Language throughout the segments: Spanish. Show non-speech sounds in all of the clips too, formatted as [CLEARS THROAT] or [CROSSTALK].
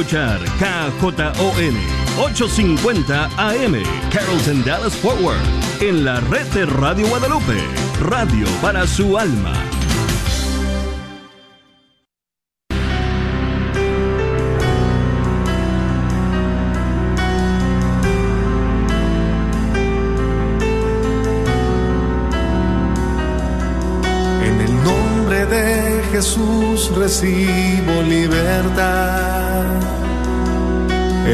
escuchar KJON 850 AM, Carrollton Dallas Forward, en la red de Radio Guadalupe, radio para su alma. En el nombre de Jesús recibo libertad.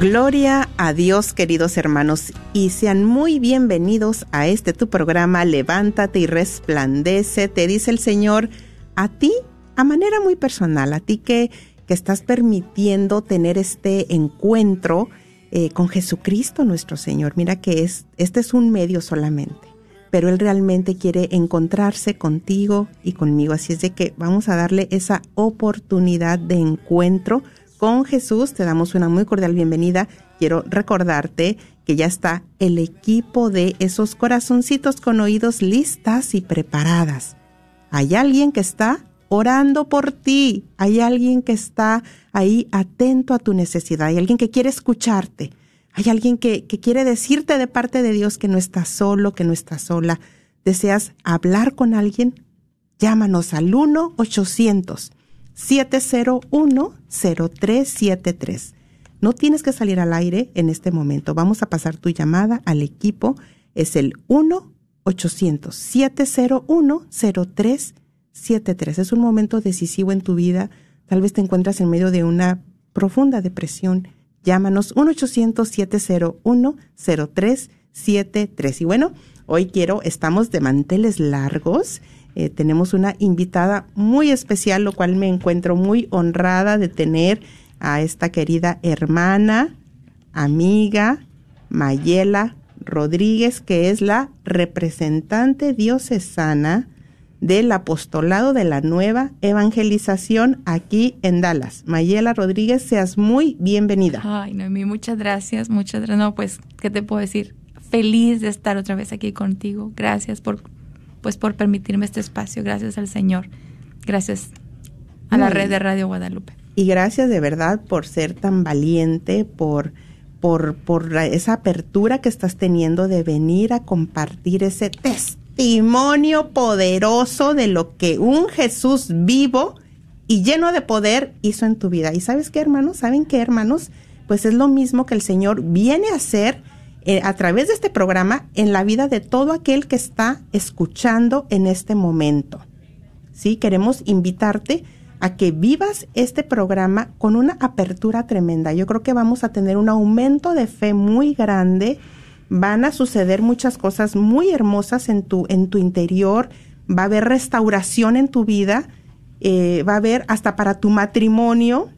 Gloria a Dios, queridos hermanos, y sean muy bienvenidos a este tu programa Levántate y resplandece, te dice el Señor a ti, a manera muy personal, a ti que, que estás permitiendo tener este encuentro eh, con Jesucristo nuestro Señor. Mira que es, este es un medio solamente, pero Él realmente quiere encontrarse contigo y conmigo, así es de que vamos a darle esa oportunidad de encuentro con Jesús. Te damos una muy cordial bienvenida. Quiero recordarte que ya está el equipo de esos corazoncitos con oídos listas y preparadas. Hay alguien que está orando por ti. Hay alguien que está ahí atento a tu necesidad. Hay alguien que quiere escucharte. Hay alguien que, quiere decirte de parte de Dios que no estás solo, que no estás sola. ¿Deseas hablar con alguien? Llámanos al 1 800 701-0373. No tienes que salir al aire en este momento. Vamos a pasar tu llamada al equipo. Es el 1-800-701-0373. Es un momento decisivo en tu vida. Tal vez te encuentras en medio de una profunda depresión. Llámanos 1-800-701-0373. Y bueno, hoy quiero, estamos de manteles largos. Eh, tenemos una invitada muy especial, lo cual me encuentro muy honrada de tener a esta querida hermana, amiga, Mayela Rodríguez, que es la representante diocesana del apostolado de la nueva evangelización aquí en Dallas. Mayela Rodríguez, seas muy bienvenida. Ay, Noemí, muchas gracias, muchas gracias. No, pues, ¿qué te puedo decir? Feliz de estar otra vez aquí contigo. Gracias por pues por permitirme este espacio. Gracias al Señor. Gracias a la red de Radio Guadalupe. Y gracias de verdad por ser tan valiente, por, por, por esa apertura que estás teniendo de venir a compartir ese testimonio poderoso de lo que un Jesús vivo y lleno de poder hizo en tu vida. ¿Y sabes qué, hermanos? ¿Saben qué, hermanos? Pues es lo mismo que el Señor viene a hacer eh, a través de este programa en la vida de todo aquel que está escuchando en este momento. Sí, queremos invitarte a que vivas este programa con una apertura tremenda. Yo creo que vamos a tener un aumento de fe muy grande. Van a suceder muchas cosas muy hermosas en tu, en tu interior. Va a haber restauración en tu vida. Eh, va a haber hasta para tu matrimonio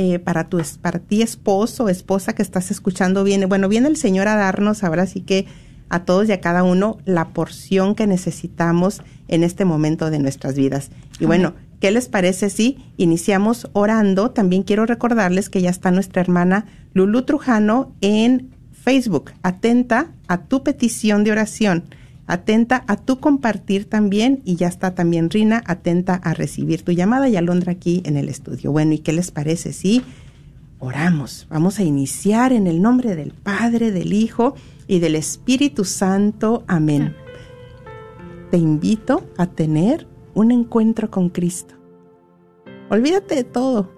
eh, para, tu, para ti esposo o esposa que estás escuchando viene, bueno, viene el Señor a darnos ahora sí que a todos y a cada uno la porción que necesitamos en este momento de nuestras vidas. Y bueno, ¿qué les parece si iniciamos orando? También quiero recordarles que ya está nuestra hermana Lulu Trujano en Facebook, atenta a tu petición de oración atenta a tu compartir también y ya está también Rina atenta a recibir tu llamada y Alondra aquí en el estudio. Bueno, ¿y qué les parece si oramos? Vamos a iniciar en el nombre del Padre, del Hijo y del Espíritu Santo. Amén. Te invito a tener un encuentro con Cristo. Olvídate de todo.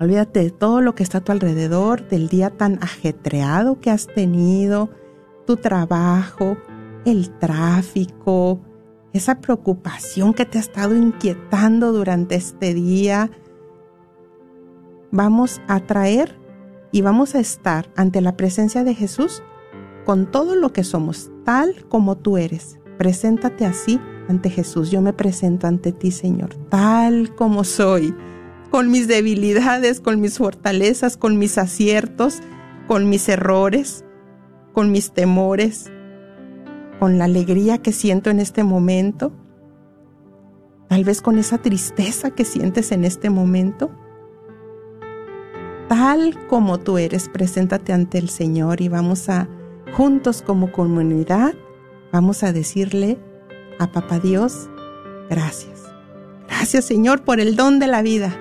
Olvídate de todo lo que está a tu alrededor, del día tan ajetreado que has tenido, tu trabajo, el tráfico, esa preocupación que te ha estado inquietando durante este día. Vamos a traer y vamos a estar ante la presencia de Jesús con todo lo que somos, tal como tú eres. Preséntate así ante Jesús. Yo me presento ante ti, Señor, tal como soy, con mis debilidades, con mis fortalezas, con mis aciertos, con mis errores, con mis temores, con la alegría que siento en este momento, tal vez con esa tristeza que sientes en este momento. Tal como tú eres, preséntate ante el Señor y vamos a juntos como comunidad, vamos a decirle a Papá Dios, gracias. Gracias Señor por el don de la vida.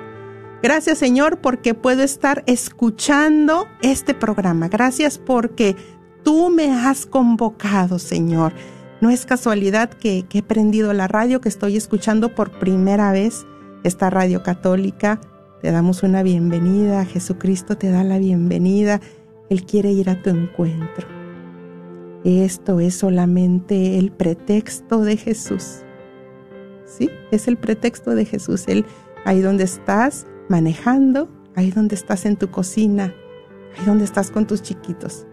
Gracias Señor porque puedo estar escuchando este programa. Gracias porque tú me has convocado Señor. No es casualidad que, he prendido la radio, que estoy escuchando por primera vez esta radio católica. Te damos una bienvenida. Jesucristo te da la bienvenida. Él quiere ir a tu encuentro. Esto es solamente el pretexto de Jesús. Sí, es el pretexto de Jesús. Él, ahí donde estás manejando, ahí donde estás en tu cocina, ahí donde estás con tus chiquitos,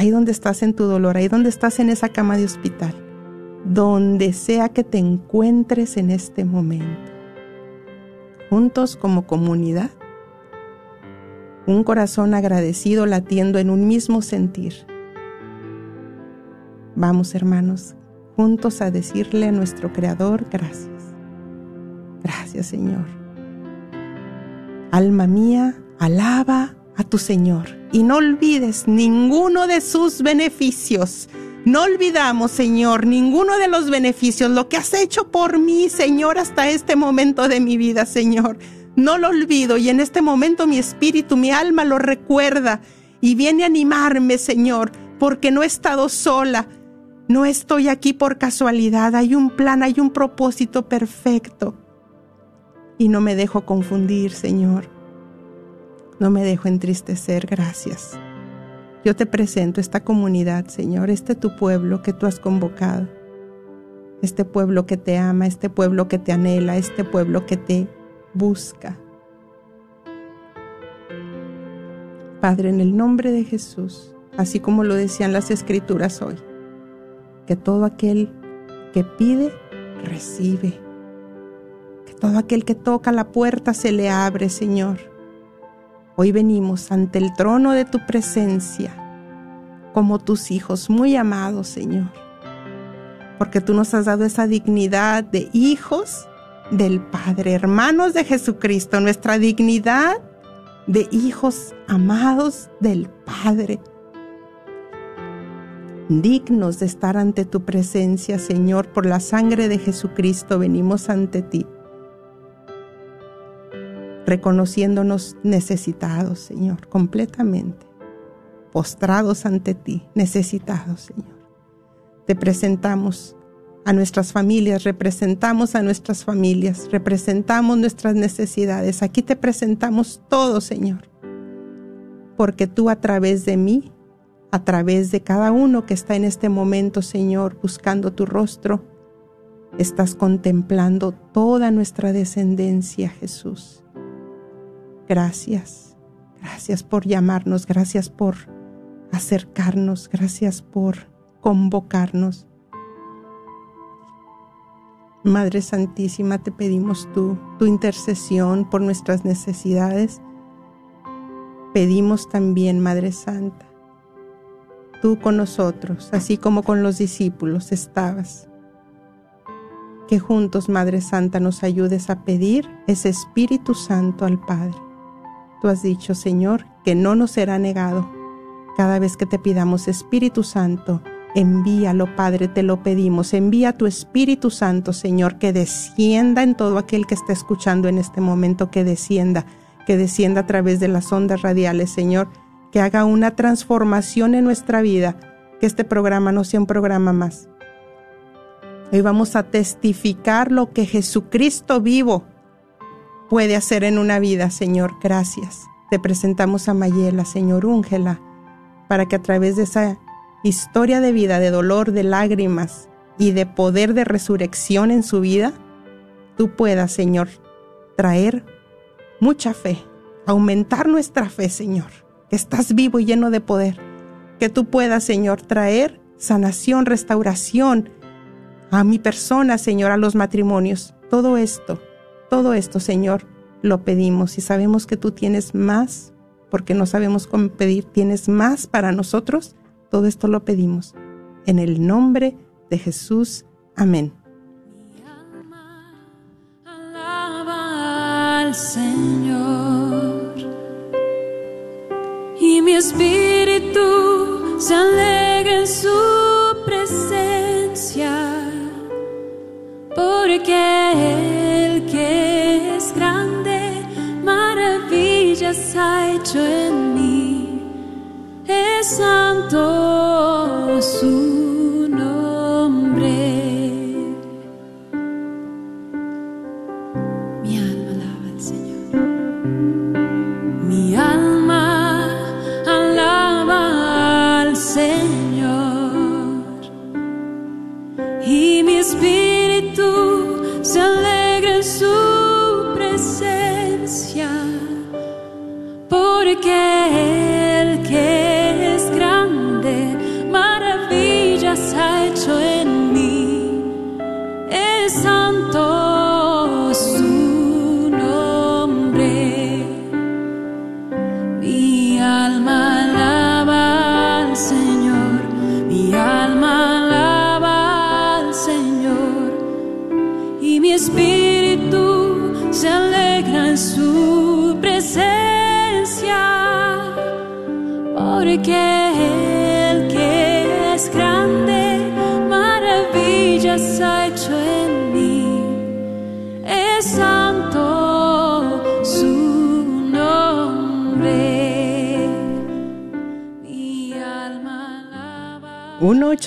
ahí donde estás en tu dolor, ahí donde estás en esa cama de hospital, donde sea que te encuentres en este momento. Juntos como comunidad, un corazón agradecido latiendo en un mismo sentir Vamos, hermanos, juntos a decirle a nuestro Creador gracias. Gracias, Señor. Alma mía, alaba a tu Señor y no olvides ninguno de sus beneficios. No olvidamos, Señor, ninguno de los beneficios, lo que has hecho por mí, Señor, hasta este momento de mi vida, Señor. No lo olvido y en este momento mi espíritu, mi alma lo recuerda y viene a animarme, Señor, porque no he estado sola, no estoy aquí por casualidad, hay un plan, hay un propósito perfecto. Y no me dejo confundir, Señor. No me dejo entristecer, gracias. Yo te presento esta comunidad, Señor, este tu pueblo que tú has convocado. Este pueblo que te ama, este pueblo que te anhela, este pueblo que te busca. Padre, en el nombre de Jesús, así como lo decían las escrituras hoy, que todo aquel que pide, recibe. Que todo aquel que toca la puerta se le abre, Señor. Hoy venimos ante el trono de tu presencia como tus hijos muy amados, Señor. Porque tú nos has dado esa dignidad de hijos del Padre, hermanos de Jesucristo, nuestra dignidad de hijos amados del Padre dignos de estar ante tu presencia, Señor, por la sangre de Jesucristo venimos ante ti, reconociéndonos necesitados, Señor, completamente, postrados ante ti, necesitados, Señor. Te presentamos a nuestras familias, representamos a nuestras familias, representamos nuestras necesidades. Aquí te presentamos todo, Señor, porque tú a través de mí a través de cada uno que está en este momento, Señor, buscando tu rostro. Estás contemplando toda nuestra descendencia, Jesús. Gracias, gracias por llamarnos, gracias por acercarnos, gracias por convocarnos. Madre Santísima, te pedimos tú, tu intercesión por nuestras necesidades. Pedimos también, Madre Santa, tú con nosotros, así como con los discípulos estabas. Que juntos, Madre Santa, nos ayudes a pedir ese Espíritu Santo al Padre. Tú has dicho, Señor, que no nos será negado. Cada vez que te pidamos Espíritu Santo, envíalo, Padre, te lo pedimos. Envía tu Espíritu Santo, Señor, que descienda en todo aquel que está escuchando en este momento, que descienda, que descienda a través de las ondas radiales, Señor que haga una transformación en nuestra vida, que este programa no sea un programa más. Hoy vamos a testificar lo que Jesucristo vivo puede hacer en una vida, Señor. Gracias. Te presentamos a Mayela, Señor, úngela, para que a través de esa historia de vida, de dolor, de lágrimas y de poder de resurrección en su vida, tú puedas, Señor, traer mucha fe, aumentar nuestra fe, Señor, que estás vivo y lleno de poder. Que tú puedas, Señor, traer sanación, restauración a mi persona, Señor, a los matrimonios. Todo esto, todo esto, Señor, lo pedimos y sabemos que tú tienes más, porque no sabemos cómo pedir, tienes más para nosotros. Todo esto lo pedimos. En el nombre de Jesús. Amén. al Señor y mi espíritu se alegra en su presencia porque el que es grande maravillas ha hecho en mí. Es santo su nombre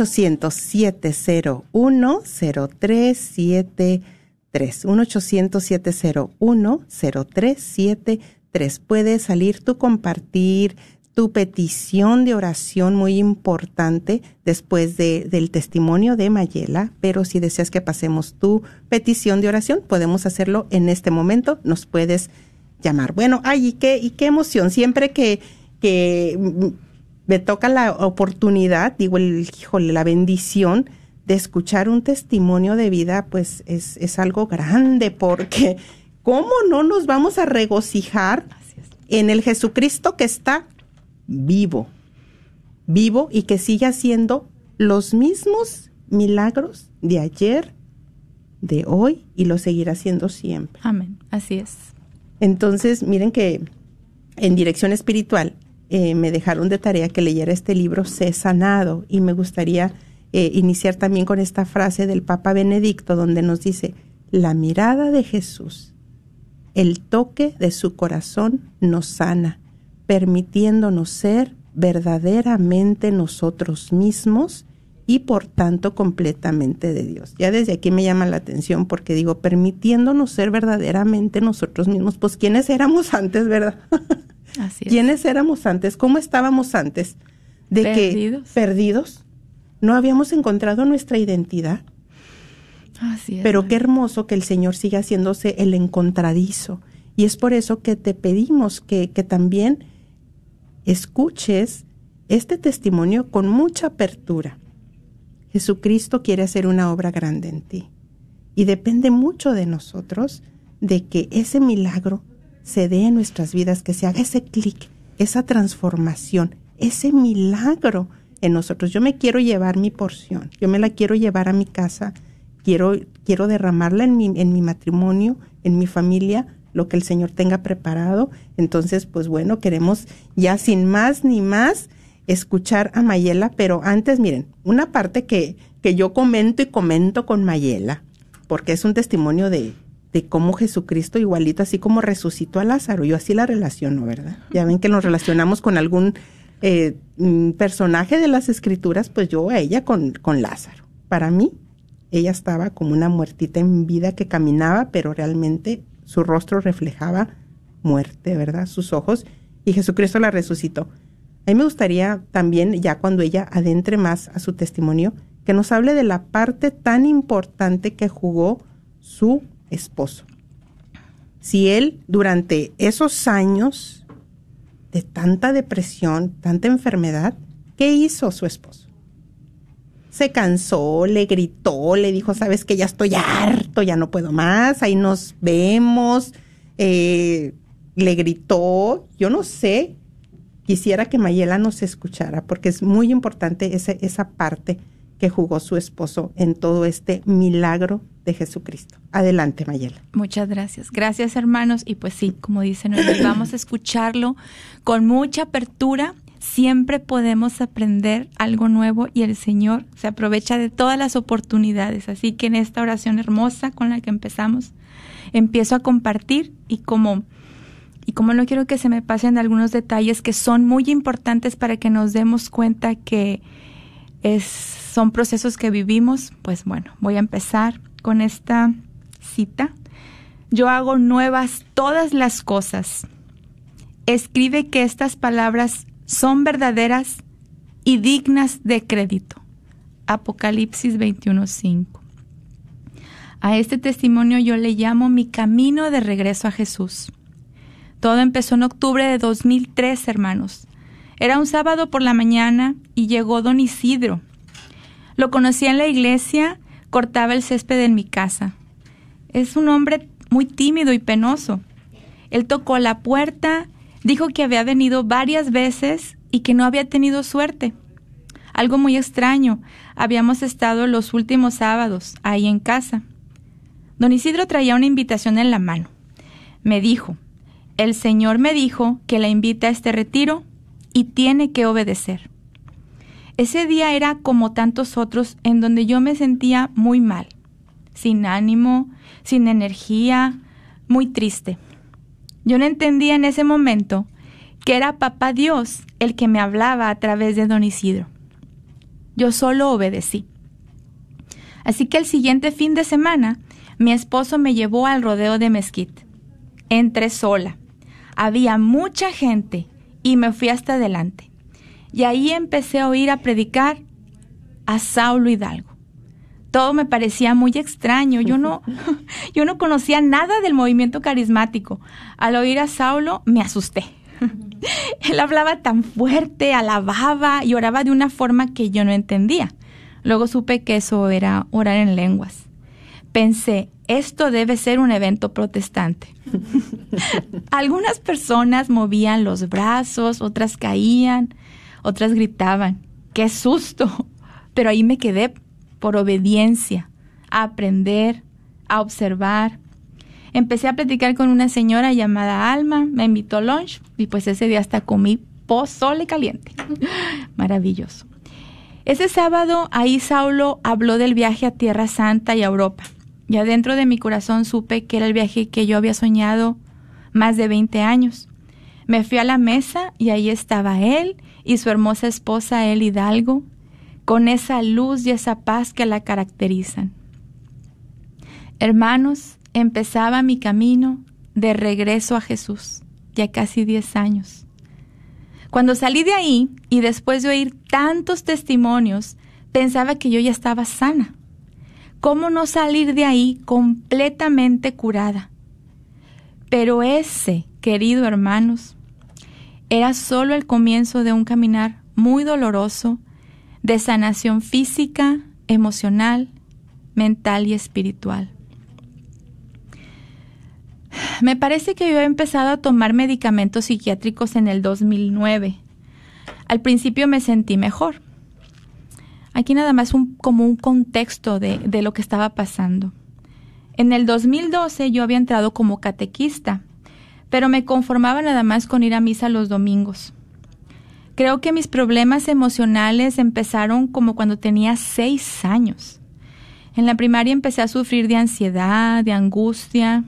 1-800-701-0373. 1-800-701-0373. Puede salir tu compartir tu petición de oración muy importante después de, del testimonio de Mayela, pero si deseas que pasemos tu petición de oración, podemos hacerlo en este momento. Nos puedes llamar. Bueno, ay, y qué, y qué emoción. Siempre que, que me toca la oportunidad, digo, el, híjole, la bendición de escuchar un testimonio de vida, pues es, es algo grande, porque ¿cómo no nos vamos a regocijar en el Jesucristo que está vivo, vivo y que sigue haciendo los mismos milagros de ayer, de hoy y lo seguirá haciendo siempre? Amén. Así es. Entonces, miren que en dirección espiritual eh, me dejaron de tarea que leyera este libro, Sé sanado, y me gustaría eh, iniciar también con esta frase del Papa Benedicto, donde nos dice, la mirada de Jesús, el toque de su corazón nos sana, permitiéndonos ser verdaderamente nosotros mismos y por tanto completamente de Dios. Ya desde aquí me llama la atención porque digo, permitiéndonos ser verdaderamente nosotros mismos, pues ¿quiénes éramos antes, verdad? [LAUGHS] Así es. ¿Quiénes éramos antes? ¿Cómo estábamos antes? De Perdidos. que perdidos, no habíamos encontrado nuestra identidad. Así es. Pero qué hermoso que el Señor siga haciéndose el encontradizo. Y es por eso que te pedimos que, que también escuches este testimonio con mucha apertura. Jesucristo quiere hacer una obra grande en ti. Y depende mucho de nosotros de que ese milagro se dé en nuestras vidas, que se haga ese clic, esa transformación, ese milagro en nosotros. Yo me quiero llevar mi porción, yo me la quiero llevar a mi casa, quiero, quiero derramarla en mi, en mi matrimonio, en mi familia, lo que el Señor tenga preparado. Entonces, pues bueno, queremos ya sin más ni más escuchar a Mayela, pero antes, miren, una parte que, que yo comento y comento con Mayela, porque es un testimonio de, de cómo Jesucristo, igualito así como resucitó a Lázaro, yo así la relaciono, ¿verdad? Ya ven que nos relacionamos con algún eh, mm, personaje de las escrituras, pues yo a ella con, con Lázaro. Para mí, ella estaba como una muertita en vida que caminaba, pero realmente su rostro reflejaba muerte, ¿verdad? Sus ojos, y Jesucristo la resucitó. A mí me gustaría también, ya cuando ella adentre más a su testimonio, que nos hable de la parte tan importante que jugó su esposo. Si él durante esos años de tanta depresión, tanta enfermedad, ¿qué hizo su esposo? Se cansó, le gritó, le dijo, sabes que ya estoy harto, ya no puedo más, ahí nos vemos, eh, le gritó, yo no sé, quisiera que Mayela nos escuchara, porque es muy importante esa, esa parte que jugó su esposo en todo este milagro de Jesucristo. Adelante, Mayela. Muchas gracias. Gracias, hermanos. Y pues sí, como dicen, [COUGHS] vamos a escucharlo con mucha apertura. Siempre podemos aprender algo nuevo y el Señor se aprovecha de todas las oportunidades. Así que en esta oración hermosa con la que empezamos, empiezo a compartir y como y como no quiero que se me pasen algunos detalles que son muy importantes para que nos demos cuenta que son procesos que vivimos, pues bueno, voy a empezar con esta cita. Yo hago nuevas todas las cosas. Escribe que estas palabras son verdaderas y dignas de crédito. Apocalipsis 21:5. A este testimonio yo le llamo mi camino de regreso a Jesús. Todo empezó en octubre de 2003, hermanos. Era un sábado por la mañana y llegó don Isidro. Lo conocí en la iglesia, cortaba el césped en mi casa. Es un hombre muy tímido y penoso. Él tocó la puerta, dijo que había venido varias veces y que no había tenido suerte. Algo muy extraño. Habíamos estado los últimos sábados ahí en casa. Don Isidro traía una invitación en la mano. Me dijo, el Señor me dijo que la invita a este retiro y tiene que obedecer. Ese día era como tantos otros en donde yo me sentía muy mal, sin ánimo, sin energía, muy triste. Yo no entendía en ese momento que era Papá Dios el que me hablaba a través de don Isidro. Yo solo obedecí. Así que el siguiente fin de semana, mi esposo me llevó al rodeo de Mezquite. Entré sola había mucha gente y me fui hasta adelante. Y ahí empecé a oír a predicar a Saulo Hidalgo. Todo me parecía muy extraño. Yo no, [LAUGHS] yo no conocía nada del movimiento carismático. Al oír a Saulo me asusté. [LAUGHS] Él hablaba tan fuerte, alababa y oraba de una forma que yo no entendía. Luego supe que eso era orar en lenguas. Pensé, esto debe ser un evento protestante. [LAUGHS] Algunas personas movían los brazos, otras caían, otras gritaban. ¡Qué susto! Pero ahí me quedé por obediencia, a aprender, a observar. Empecé a platicar con una señora llamada Alma, me invitó a lunch y pues ese día hasta comí pozole caliente. [LAUGHS] Maravilloso. Ese sábado ahí Saulo habló del viaje a Tierra Santa y a Europa. Ya dentro de mi corazón supe que era el viaje que yo había soñado más de 20 años. Me fui a la mesa y ahí estaba él y su hermosa esposa, él Hidalgo, con esa luz y esa paz que la caracterizan. Hermanos, empezaba mi camino de regreso a Jesús, ya casi 10 años. Cuando salí de ahí y después de oír tantos testimonios, pensaba que yo ya estaba sana. ¿Cómo no salir de ahí completamente curada? Pero ese, querido hermanos, era solo el comienzo de un caminar muy doloroso de sanación física, emocional, mental y espiritual. Me parece que yo he empezado a tomar medicamentos psiquiátricos en el 2009. Al principio me sentí mejor, Aquí nada más un, como un contexto de, de lo que estaba pasando. En el 2012 yo había entrado como catequista, pero me conformaba nada más con ir a misa los domingos. Creo que mis problemas emocionales empezaron como cuando tenía seis años. En la primaria empecé a sufrir de ansiedad, de angustia.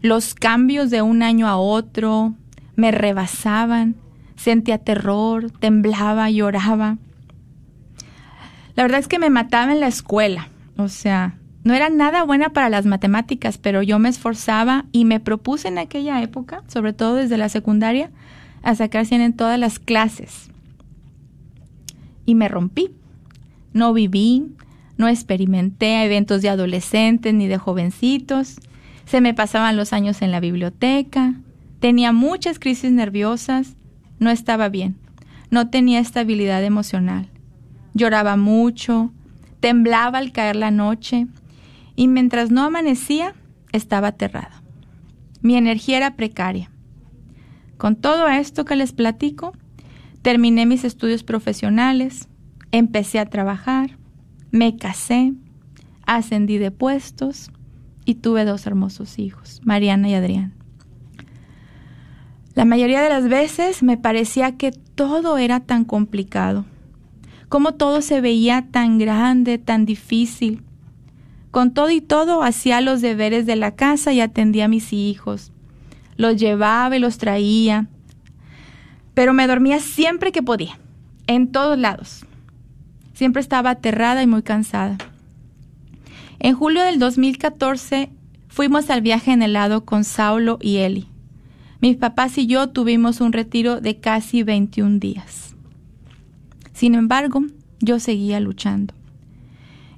Los cambios de un año a otro me rebasaban. Sentía terror, temblaba, lloraba. La verdad es que me mataba en la escuela. O sea, no era nada buena para las matemáticas, pero yo me esforzaba y me propuse en aquella época, sobre todo desde la secundaria, a sacar 100 en todas las clases. Y me rompí. No viví, no experimenté eventos de adolescentes ni de jovencitos. Se me pasaban los años en la biblioteca. Tenía muchas crisis nerviosas. No estaba bien. No tenía estabilidad emocional. Lloraba mucho. Temblaba al caer la noche y mientras no amanecía, estaba aterrada. Mi energía era precaria. Con todo esto que les platico, terminé mis estudios profesionales, empecé a trabajar, me casé, ascendí de puestos y tuve dos hermosos hijos, Mariana y Adrián. La mayoría de las veces me parecía que todo era tan complicado, como todo se veía tan grande, tan difícil, con todo y todo hacía los deberes de la casa y atendía a mis hijos. Los llevaba y los traía. Pero me dormía siempre que podía, en todos lados. Siempre estaba aterrada y muy cansada. En julio del 2014 fuimos al viaje en helado con Saulo y Eli. Mis papás y yo tuvimos un retiro de casi 21 días. Sin embargo, yo seguía luchando.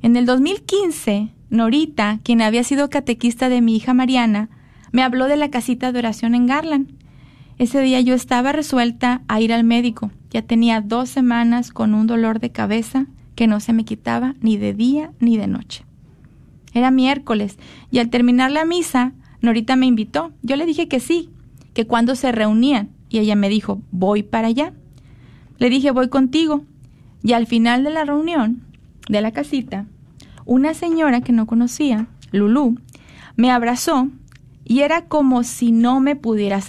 En el 2015 Norita, quien había sido catequista de mi hija Mariana, me habló de la casita de oración en Garland. Ese día yo estaba resuelta a ir al médico. Ya tenía dos semanas con un dolor de cabeza que no se me quitaba ni de día ni de noche. Era miércoles y al terminar la misa, Norita me invitó. Yo le dije que sí, que cuando se reunían y ella me dijo, voy para allá. Le dije, voy contigo. Y al final de la reunión, de la casita, una señora que no conocía, Lulú, me abrazó y era como si no me pudiera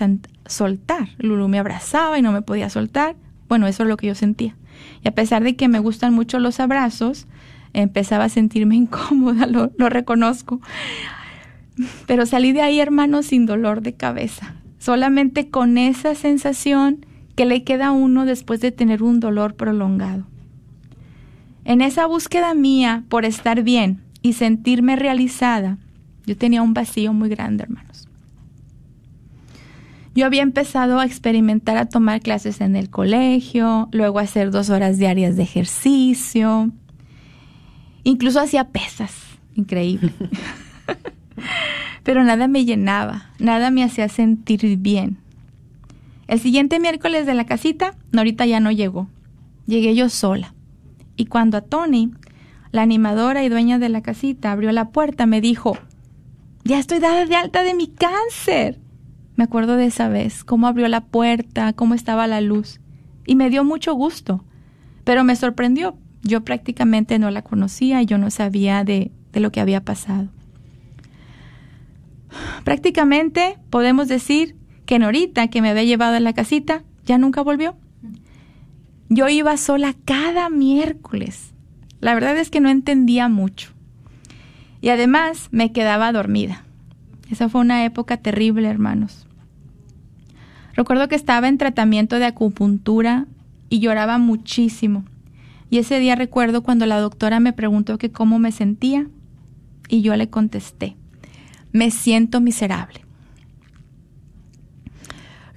soltar. Lulú me abrazaba y no me podía soltar. Bueno, eso es lo que yo sentía. Y a pesar de que me gustan mucho los abrazos, empezaba a sentirme [LAUGHS] incómoda, lo, lo reconozco. Pero salí de ahí, hermano, sin dolor de cabeza. Solamente con esa sensación que le queda a uno después de tener un dolor prolongado. En esa búsqueda mía por estar bien y sentirme realizada, yo tenía un vacío muy grande, hermanos. Yo había empezado a experimentar a tomar clases en el colegio, luego a hacer dos horas diarias de ejercicio, incluso hacía pesas, increíble. [LAUGHS] Pero nada me llenaba, nada me hacía sentir bien. El siguiente miércoles de la casita, Norita ya no llegó. Llegué yo sola. Y cuando a Tony, la animadora y dueña de la casita, abrió la puerta, me dijo, ya estoy dada de alta de mi cáncer. Me acuerdo de esa vez, cómo abrió la puerta, cómo estaba la luz. Y me dio mucho gusto. Pero me sorprendió. Yo prácticamente no la conocía y yo no sabía de, de lo que había pasado. Prácticamente podemos decir que Norita, que me había llevado a la casita, ya nunca volvió. Yo iba sola cada miércoles. La verdad es que no entendía mucho. Y además me quedaba dormida. Esa fue una época terrible, hermanos. Recuerdo que estaba en tratamiento de acupuntura y lloraba muchísimo. Y ese día recuerdo cuando la doctora me preguntó que cómo me sentía y yo le contesté, me siento miserable.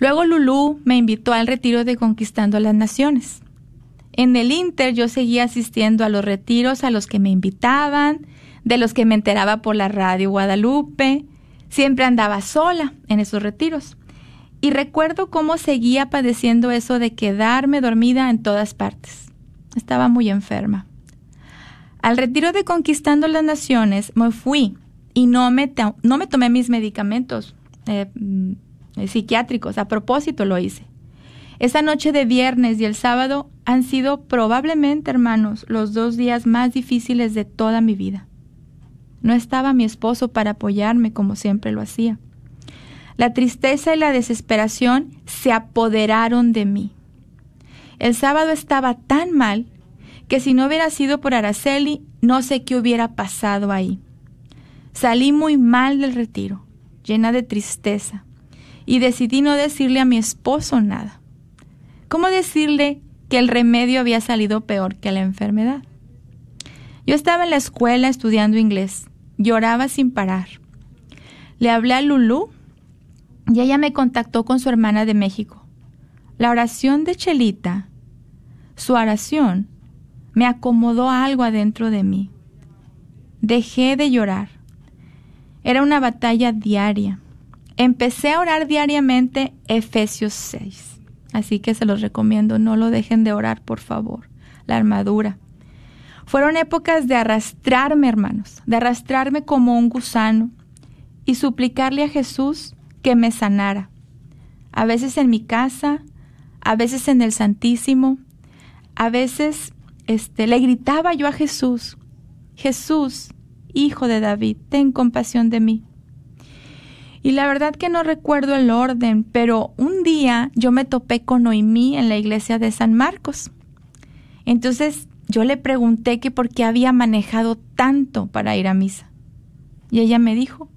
Luego Lulú me invitó al retiro de Conquistando las Naciones. En el Inter yo seguía asistiendo a los retiros a los que me invitaban, de los que me enteraba por la radio Guadalupe. Siempre andaba sola en esos retiros. Y recuerdo cómo seguía padeciendo eso de quedarme dormida en todas partes. Estaba muy enferma. Al retiro de Conquistando las Naciones me fui y no me, no me tomé mis medicamentos eh, mm, psiquiátricos. A propósito lo hice. Esa noche de viernes y el sábado han sido probablemente, hermanos, los dos días más difíciles de toda mi vida. No estaba mi esposo para apoyarme como siempre lo hacía. La tristeza y la desesperación se apoderaron de mí. El sábado estaba tan mal que si no hubiera sido por Araceli, no sé qué hubiera pasado ahí. Salí muy mal del retiro, llena de tristeza, y decidí no decirle a mi esposo nada. ¿Cómo decirle que el remedio había salido peor que la enfermedad? Yo estaba en la escuela estudiando inglés lloraba sin parar. Le hablé a Lulú y ella me contactó con su hermana de México. La oración de Chelita, su oración, me acomodó algo adentro de mí. Dejé de llorar. Era una batalla diaria. Empecé a orar diariamente Efesios 6. Así que se los recomiendo, no lo dejen de orar, por favor. La armadura. Fueron épocas de arrastrarme, hermanos, de arrastrarme como un gusano y suplicarle a Jesús que me sanara. A veces en mi casa, a veces en el Santísimo, a veces este, le gritaba yo a Jesús, Jesús, hijo de David, ten compasión de mí. Y la verdad que no recuerdo el orden, pero un día yo me topé con Noemí en la iglesia de San Marcos. Entonces yo le pregunté que por qué había manejado tanto para ir a misa. Y ella me dijo,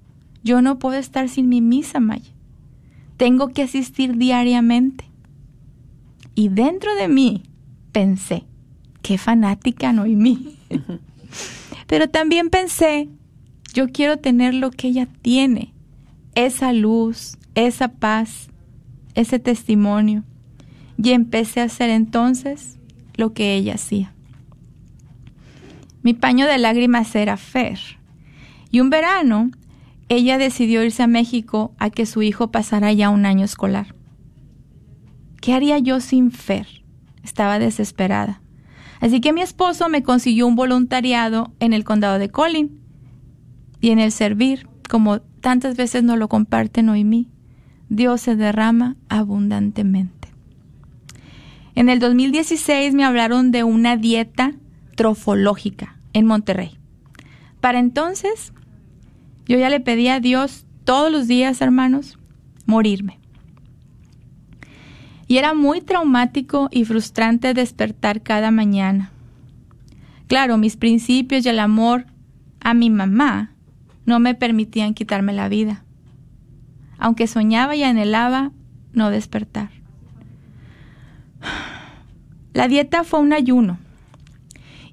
yo no puedo estar sin mi misa, Maya. Tengo que asistir diariamente. Y dentro de mí pensé, qué fanática Noemí. Pero también pensé, yo quiero tener lo que ella tiene, esa luz, esa paz, ese testimonio. Y empecé a hacer entonces lo que ella hacía. Mi paño de lágrimas era Fer. Y un verano, ella decidió irse a México a que su hijo pasara ya un año escolar. ¿Qué haría yo sin Fer? Estaba desesperada. Así que mi esposo me consiguió un voluntariado en el condado de Collin y en el servir, como tantas veces nos lo comparte Noemí, Dios se derrama abundantemente. En el 2016 me hablaron de una dieta trofológica en Monterrey. Para entonces, yo ya le pedí a Dios todos los días, hermanos, morirme. Y era muy traumático y frustrante despertar cada mañana. Claro, mis principios y el amor a mi mamá no me permitían quitarme la vida, aunque soñaba y anhelaba no despertar. La dieta fue un ayuno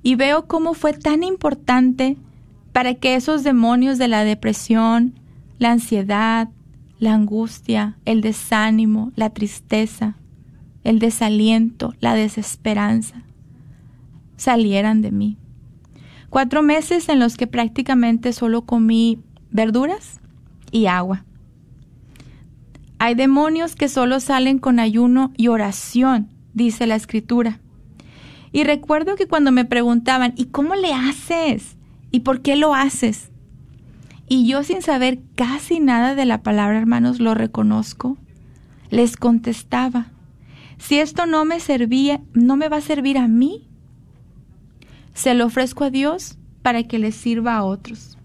y veo cómo fue tan importante para que esos demonios de la depresión, la ansiedad, la angustia, el desánimo, la tristeza, el desaliento, la desesperanza, salieran de mí. Cuatro meses en los que prácticamente solo comí verduras y agua. Hay demonios que solo salen con ayuno y oración, dice la escritura. Y recuerdo que cuando me preguntaban, ¿y cómo le haces? ¿Y por qué lo haces? Y yo sin saber casi nada de la palabra, hermanos, lo reconozco, les contestaba, si esto no me servía, no me va a servir a mí, se lo ofrezco a Dios para que le sirva a otros.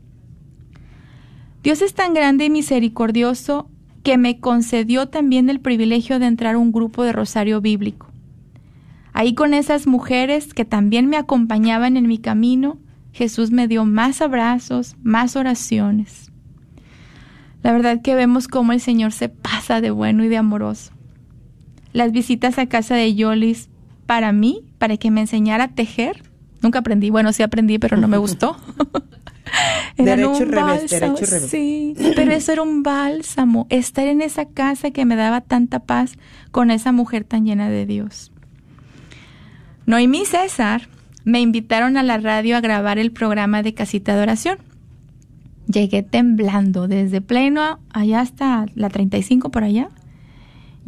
Dios es tan grande y misericordioso que me concedió también el privilegio de entrar a un grupo de rosario bíblico. Ahí con esas mujeres que también me acompañaban en mi camino, Jesús me dio más abrazos, más oraciones. La verdad que vemos cómo el Señor se pasa de bueno y de amoroso. Las visitas a casa de Yolis para mí, para que me enseñara a tejer, nunca aprendí, bueno, sí aprendí, pero no me [LAUGHS] gustó. [LAUGHS] derecho un revés, derecho revés. Sí, pero eso era un bálsamo, estar en esa casa que me daba tanta paz con esa mujer tan llena de Dios. Noemí y César me invitaron a la radio a grabar el programa de Casita de Oración. Llegué temblando desde pleno allá hasta la 35 por allá.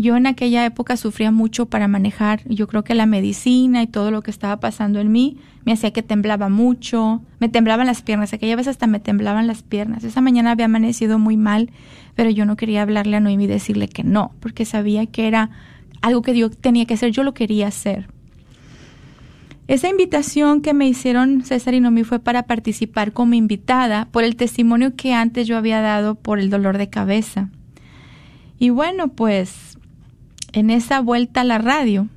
Yo en aquella época sufría mucho para manejar, yo creo que la medicina y todo lo que estaba pasando en mí me hacía que temblaba mucho, me temblaban las piernas, aquella vez hasta me temblaban las piernas. Esa mañana había amanecido muy mal, pero yo no quería hablarle a Noemí y decirle que no, porque sabía que era algo que yo tenía que hacer, yo lo quería hacer. Esa invitación que me hicieron César y Nomi fue para participar como invitada por el testimonio que antes yo había dado por el dolor de cabeza. Y bueno, pues en esa vuelta a la radio,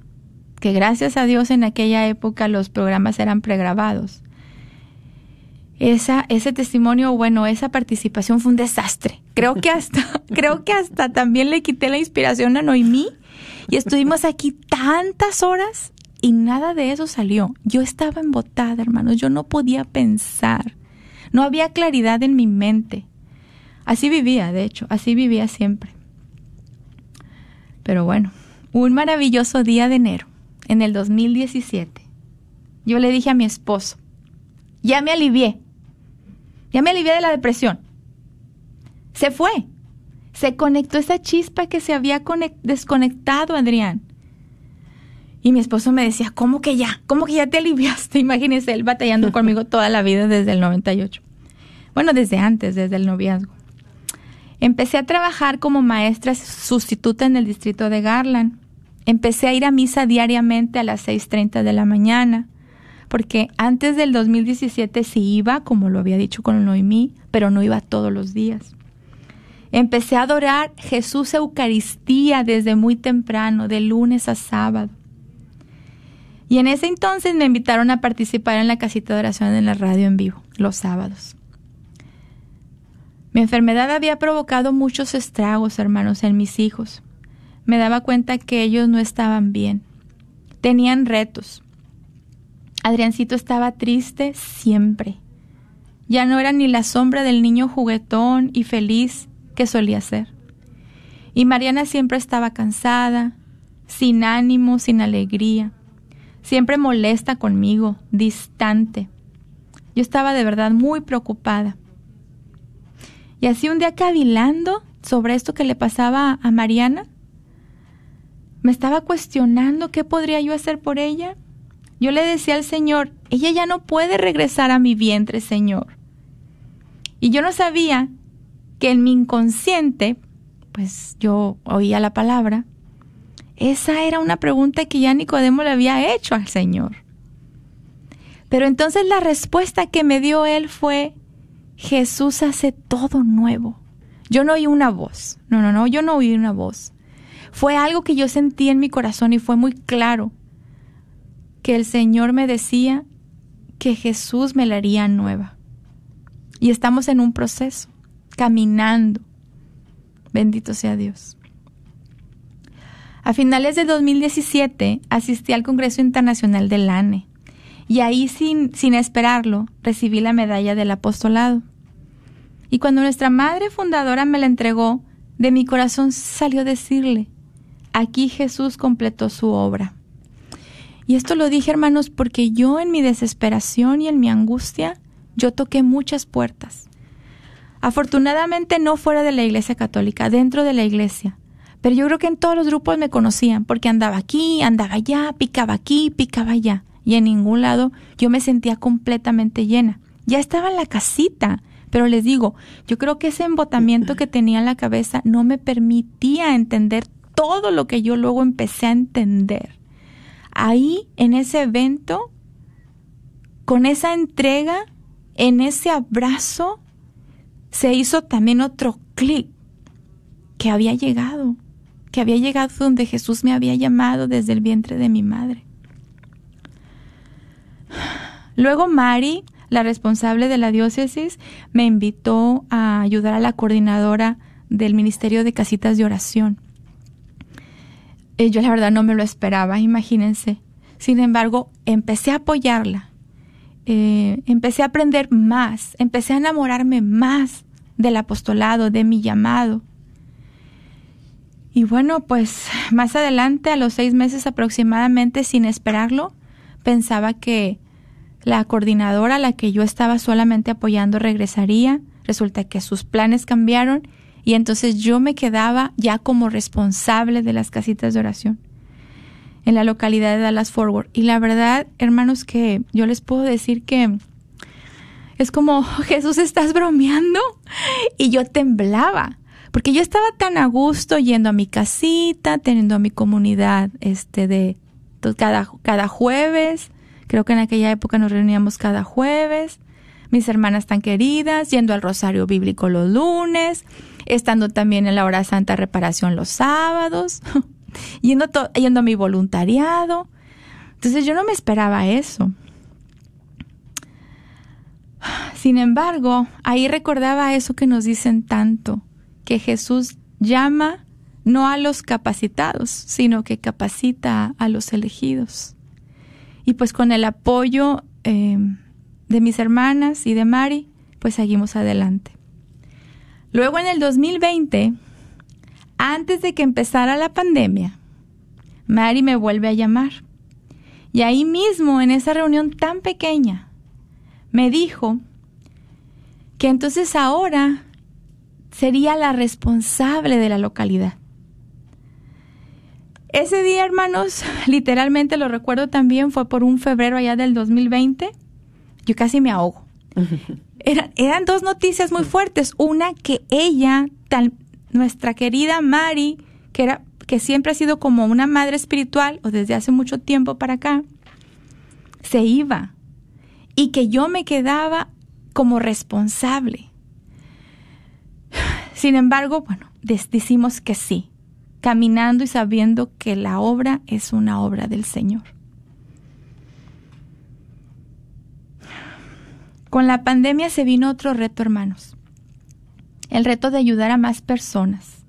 que gracias a Dios en aquella época los programas eran pregrabados. Esa, ese testimonio, bueno, esa participación fue un desastre. Creo que hasta, [LAUGHS] creo que hasta también le quité la inspiración a Noemí y estuvimos aquí tantas horas y nada de eso salió. Yo estaba embotada, hermanos, yo no podía pensar. No había claridad en mi mente. Así vivía, de hecho, así vivía siempre. Pero bueno, un maravilloso día de enero, en el 2017, yo le dije a mi esposo, ya me alivié, ya me alivié de la depresión. Se fue, se conectó esa chispa que se había desconectado, Adrián. Y mi esposo me decía, ¿cómo que ya? ¿Cómo que ya te aliviaste? [LAUGHS] Imagínese él batallando conmigo toda la vida desde el 98. Bueno, desde antes, desde el noviazgo. Empecé a trabajar como maestra sustituta en el distrito de Garland. Empecé a ir a misa diariamente a las 6.30 de la mañana, porque antes del 2017 sí iba, como lo había dicho con Noemí, pero no iba todos los días. Empecé a adorar Jesús Eucaristía desde muy temprano, de lunes a sábado. Y en ese entonces me invitaron a participar en la casita de oración en la radio en vivo, los sábados. Mi enfermedad había provocado muchos estragos, hermanos, en mis hijos. Me daba cuenta que ellos no estaban bien. Tenían retos. Adriancito estaba triste siempre. Ya no era ni la sombra del niño juguetón y feliz que solía ser. Y Mariana siempre estaba cansada, sin ánimo, sin alegría siempre molesta conmigo, distante. Yo estaba de verdad muy preocupada. Y así un día cavilando sobre esto que le pasaba a Mariana, me estaba cuestionando qué podría yo hacer por ella. Yo le decía al Señor, ella ya no puede regresar a mi vientre, Señor. Y yo no sabía que en mi inconsciente, pues yo oía la palabra, esa era una pregunta que ya Nicodemo le había hecho al Señor. Pero entonces la respuesta que me dio él fue, Jesús hace todo nuevo. Yo no oí una voz. No, no, no, yo no oí una voz. Fue algo que yo sentí en mi corazón y fue muy claro que el Señor me decía que Jesús me la haría nueva. Y estamos en un proceso, caminando. Bendito sea Dios. A finales de 2017 asistí al Congreso Internacional del ANE y ahí sin, sin esperarlo recibí la medalla del apostolado. Y cuando nuestra madre fundadora me la entregó, de mi corazón salió decirle, aquí Jesús completó su obra. Y esto lo dije, hermanos, porque yo en mi desesperación y en mi angustia, yo toqué muchas puertas. Afortunadamente no fuera de la Iglesia Católica, dentro de la Iglesia. Pero yo creo que en todos los grupos me conocían, porque andaba aquí, andaba allá, picaba aquí, picaba allá. Y en ningún lado yo me sentía completamente llena. Ya estaba en la casita, pero les digo, yo creo que ese embotamiento que tenía en la cabeza no me permitía entender todo lo que yo luego empecé a entender. Ahí, en ese evento, con esa entrega, en ese abrazo, se hizo también otro clic que había llegado que había llegado donde Jesús me había llamado desde el vientre de mi madre. Luego Mari, la responsable de la diócesis, me invitó a ayudar a la coordinadora del Ministerio de Casitas de Oración. Eh, yo la verdad no me lo esperaba, imagínense. Sin embargo, empecé a apoyarla. Eh, empecé a aprender más, empecé a enamorarme más del apostolado, de mi llamado. Y bueno, pues más adelante, a los seis meses aproximadamente, sin esperarlo, pensaba que la coordinadora a la que yo estaba solamente apoyando regresaría. Resulta que sus planes cambiaron y entonces yo me quedaba ya como responsable de las casitas de oración en la localidad de Dallas Forward. Y la verdad, hermanos, que yo les puedo decir que es como, Jesús, ¿estás bromeando? [LAUGHS] Y yo temblaba porque yo estaba tan a gusto yendo a mi casita, teniendo a mi comunidad este de cada, cada jueves, creo que en aquella época nos reuníamos cada jueves, mis hermanas tan queridas, yendo al rosario bíblico los lunes, estando también en la hora santa reparación los sábados, [LAUGHS] yendo, yendo a mi voluntariado. Entonces yo no me esperaba eso. Sin embargo, ahí recordaba eso que nos dicen tanto, que Jesús llama no a los capacitados, sino que capacita a los elegidos. Y pues con el apoyo eh, de mis hermanas y de Mari, pues seguimos adelante. Luego en el 2020, antes de que empezara la pandemia, Mari me vuelve a llamar. Y ahí mismo, en esa reunión tan pequeña, me dijo que entonces ahora sería la responsable de la localidad. Ese día, hermanos, literalmente lo recuerdo también, fue por un febrero allá del 2020. Yo casi me ahogo. [LAUGHS] Eran, eran dos noticias muy fuertes. Una que ella, tal, nuestra querida Mari, que era que siempre ha sido como una madre espiritual o desde hace mucho tiempo para acá, se iba y que yo me quedaba como responsable. Sin embargo, bueno, decimos que sí, caminando y sabiendo que la obra es una obra del Señor. Con la pandemia se vino otro reto, hermanos. El reto de ayudar a más personas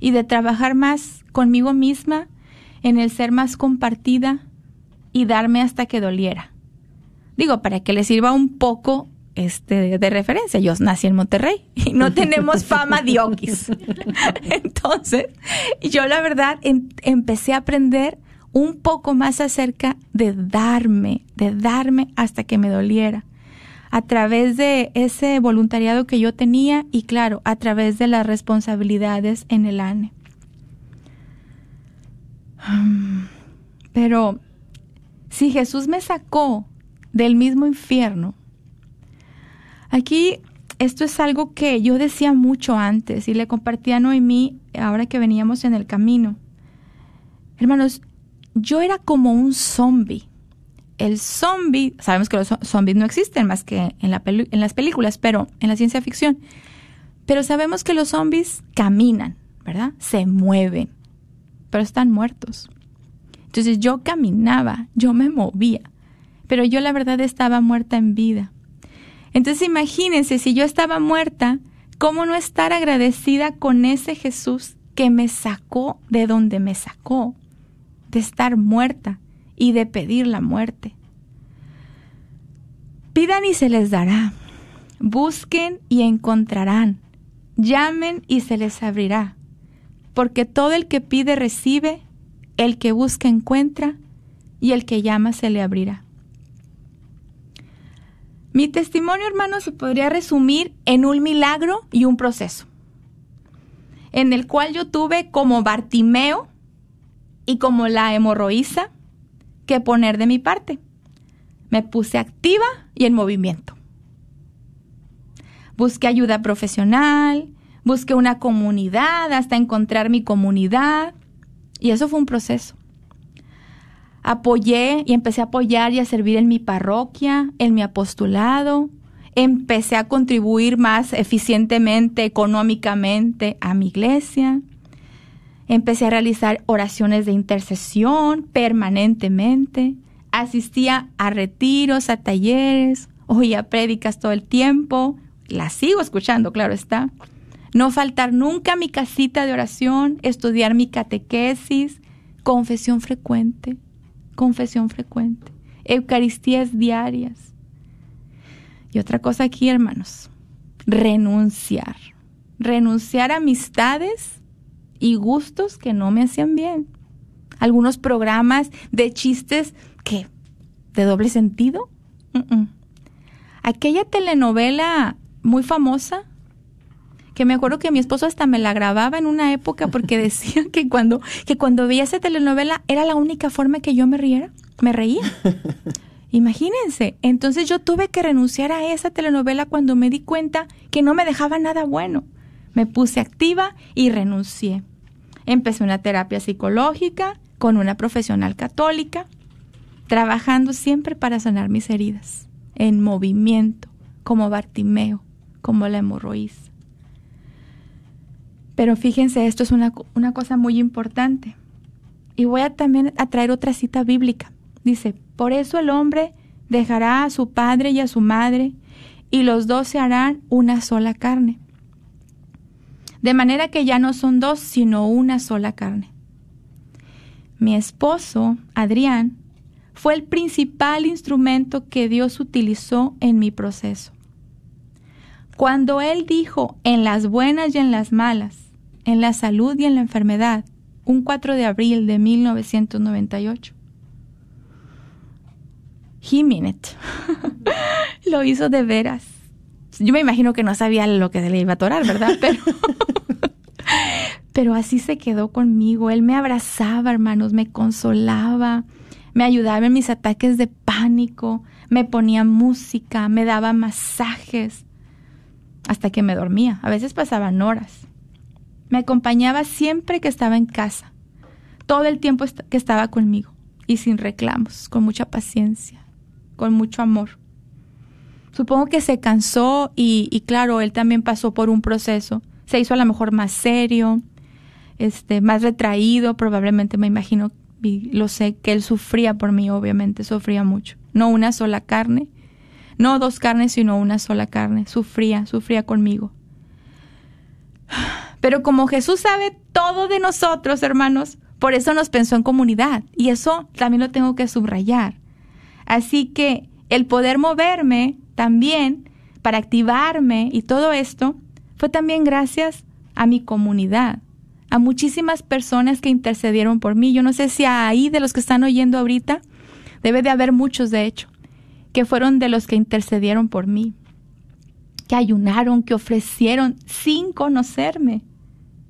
y de trabajar más conmigo misma en el ser más compartida y darme hasta que doliera. Digo, para que le sirva un poco este, de, referencia. Yo nací en Monterrey y no [LAUGHS] tenemos fama de. [LAUGHS] Entonces, yo la verdad empecé a aprender un poco más acerca de darme, de darme hasta que me doliera. A través de ese voluntariado que yo tenía y claro, a través de las responsabilidades en el ANE. Pero si Jesús me sacó del mismo infierno, aquí esto es algo que yo decía mucho antes y le compartía a Noemí ahora que veníamos en el camino. Hermanos, yo era como un zombie. El zombie, sabemos que los zombies no existen más que en, la en las películas, pero en la ciencia ficción. Pero sabemos que los zombies caminan, ¿verdad? Se mueven, pero están muertos. Entonces yo caminaba, yo me movía, pero yo la verdad estaba muerta en vida. Entonces imagínense, si yo estaba muerta, ¿cómo no estar agradecida con ese Jesús que me sacó de donde me sacó? De estar muerta y de pedir la muerte. Pidan y se les dará. Busquen y encontrarán. Llamen y se les abrirá porque todo el que pide recibe, el que busca encuentra, y el que llama se le abrirá. Mi testimonio, hermano, se podría resumir en un milagro y un proceso, en el cual yo tuve como Bartimeo y como la hemorroísa que poner de mi parte. Me puse activa y en movimiento. Busqué ayuda profesional, busqué una comunidad hasta encontrar mi comunidad. Y eso fue un proceso. Apoyé y empecé a apoyar y a servir en mi parroquia, en mi apostolado. Empecé a contribuir más eficientemente, económicamente a mi iglesia. Empecé a realizar oraciones de intercesión permanentemente. Asistía a retiros, a talleres, oía prédicas todo el tiempo. Las sigo escuchando, claro está. No faltar nunca a mi casita de oración, estudiar mi catequesis, confesión frecuente, confesión frecuente, Eucaristías diarias. Y otra cosa aquí, hermanos, renunciar. Renunciar a amistades y gustos que no me hacían bien. Algunos programas de chistes que, de doble sentido. Aquella telenovela muy famosa, que me acuerdo que mi esposo hasta me la grababa en una época porque [LAUGHS] decía que cuando, que cuando veía esa telenovela era la única forma que yo me riera, me reía. [LAUGHS] Imagínense, entonces yo tuve que renunciar a esa telenovela cuando me di cuenta que no me dejaba nada bueno. Me puse activa y renuncié. Empecé una terapia psicológica con una profesional católica, trabajando siempre para sanar mis heridas, en movimiento, como Bartimeo, como la hemorroísa. Pero fíjense, esto es una, cosa muy importante. Y voy a también a traer otra cita bíblica. Dice, por eso el hombre dejará a su padre y a su madre, y los dos se harán una sola carne. De manera que ya no son dos, sino una sola carne. Mi esposo, Adrián, fue el principal instrumento que Dios utilizó en mi proceso. Cuando Él dijo en las buenas y en las malas, en la salud y en la enfermedad, un 4 de abril de 1998. He it. lo hizo de veras. Yo me imagino que no sabía lo que le iba a atorar, ¿verdad? [LAUGHS] Pero, pero así se quedó conmigo. Él me abrazaba, hermanos, me consolaba, me ayudaba en mis ataques de pánico, me ponía música, me daba masajes, hasta que me dormía. A veces pasaban horas. Me acompañaba siempre que estaba en casa, todo el tiempo que estaba conmigo y sin reclamos, con mucha paciencia, con mucho amor. Supongo que se cansó y, claro, él también pasó por un proceso. Se hizo a lo mejor más serio, este, más retraído, probablemente me imagino, y lo sé, que él sufría por mí, obviamente, sufría mucho. No una sola carne, no dos carnes, sino una sola carne. Sufría, sufría conmigo. Pero como Jesús sabe todo de nosotros, hermanos, por eso nos pensó en comunidad. Y eso también lo tengo que subrayar. Así que el poder moverme también para activarme y todo esto fue también gracias a mi comunidad, a muchísimas personas que intercedieron por mí. Yo no sé si ahí de los que están oyendo ahorita, debe de haber muchos de hecho, que fueron de los que intercedieron por mí, que ayunaron, que ofrecieron sin conocerme.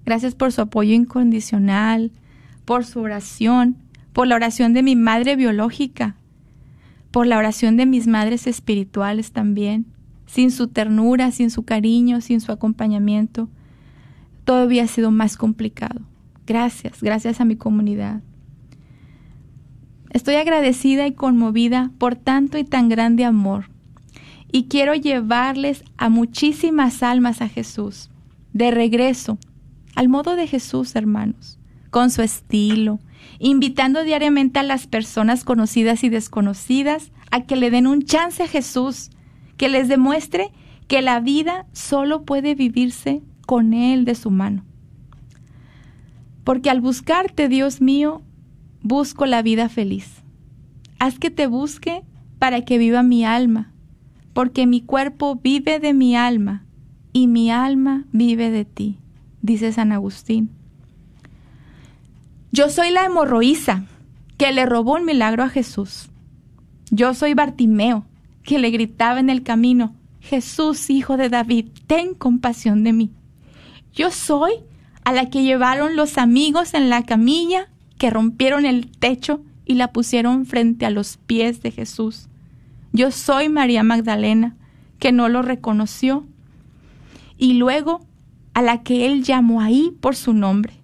Gracias por su apoyo incondicional, por su oración, por la oración de mi madre biológica, por la oración de mis madres espirituales también. Sin su ternura, sin su cariño, sin su acompañamiento, todo había sido más complicado. Gracias, gracias a mi comunidad. Estoy agradecida y conmovida por tanto y tan grande amor. Y quiero llevarles a muchísimas almas a Jesús, de regreso, al modo de Jesús, hermanos, con su estilo, invitando diariamente a las personas conocidas y desconocidas a que le den un chance a Jesús, que les demuestre que la vida solo puede vivirse con Él de su mano. Porque al buscarte, Dios mío, busco la vida feliz. Haz que te busque para que viva mi alma, porque mi cuerpo vive de mi alma y mi alma vive de ti dice San Agustín. Yo soy la hemorroísa que le robó un milagro a Jesús. Yo soy Bartimeo, que le gritaba en el camino, Jesús, hijo de David, ten compasión de mí. Yo soy a la que llevaron los amigos en la camilla, que rompieron el techo y la pusieron frente a los pies de Jesús. Yo soy María Magdalena, que no lo reconoció. Y luego a la que él llamó ahí por su nombre.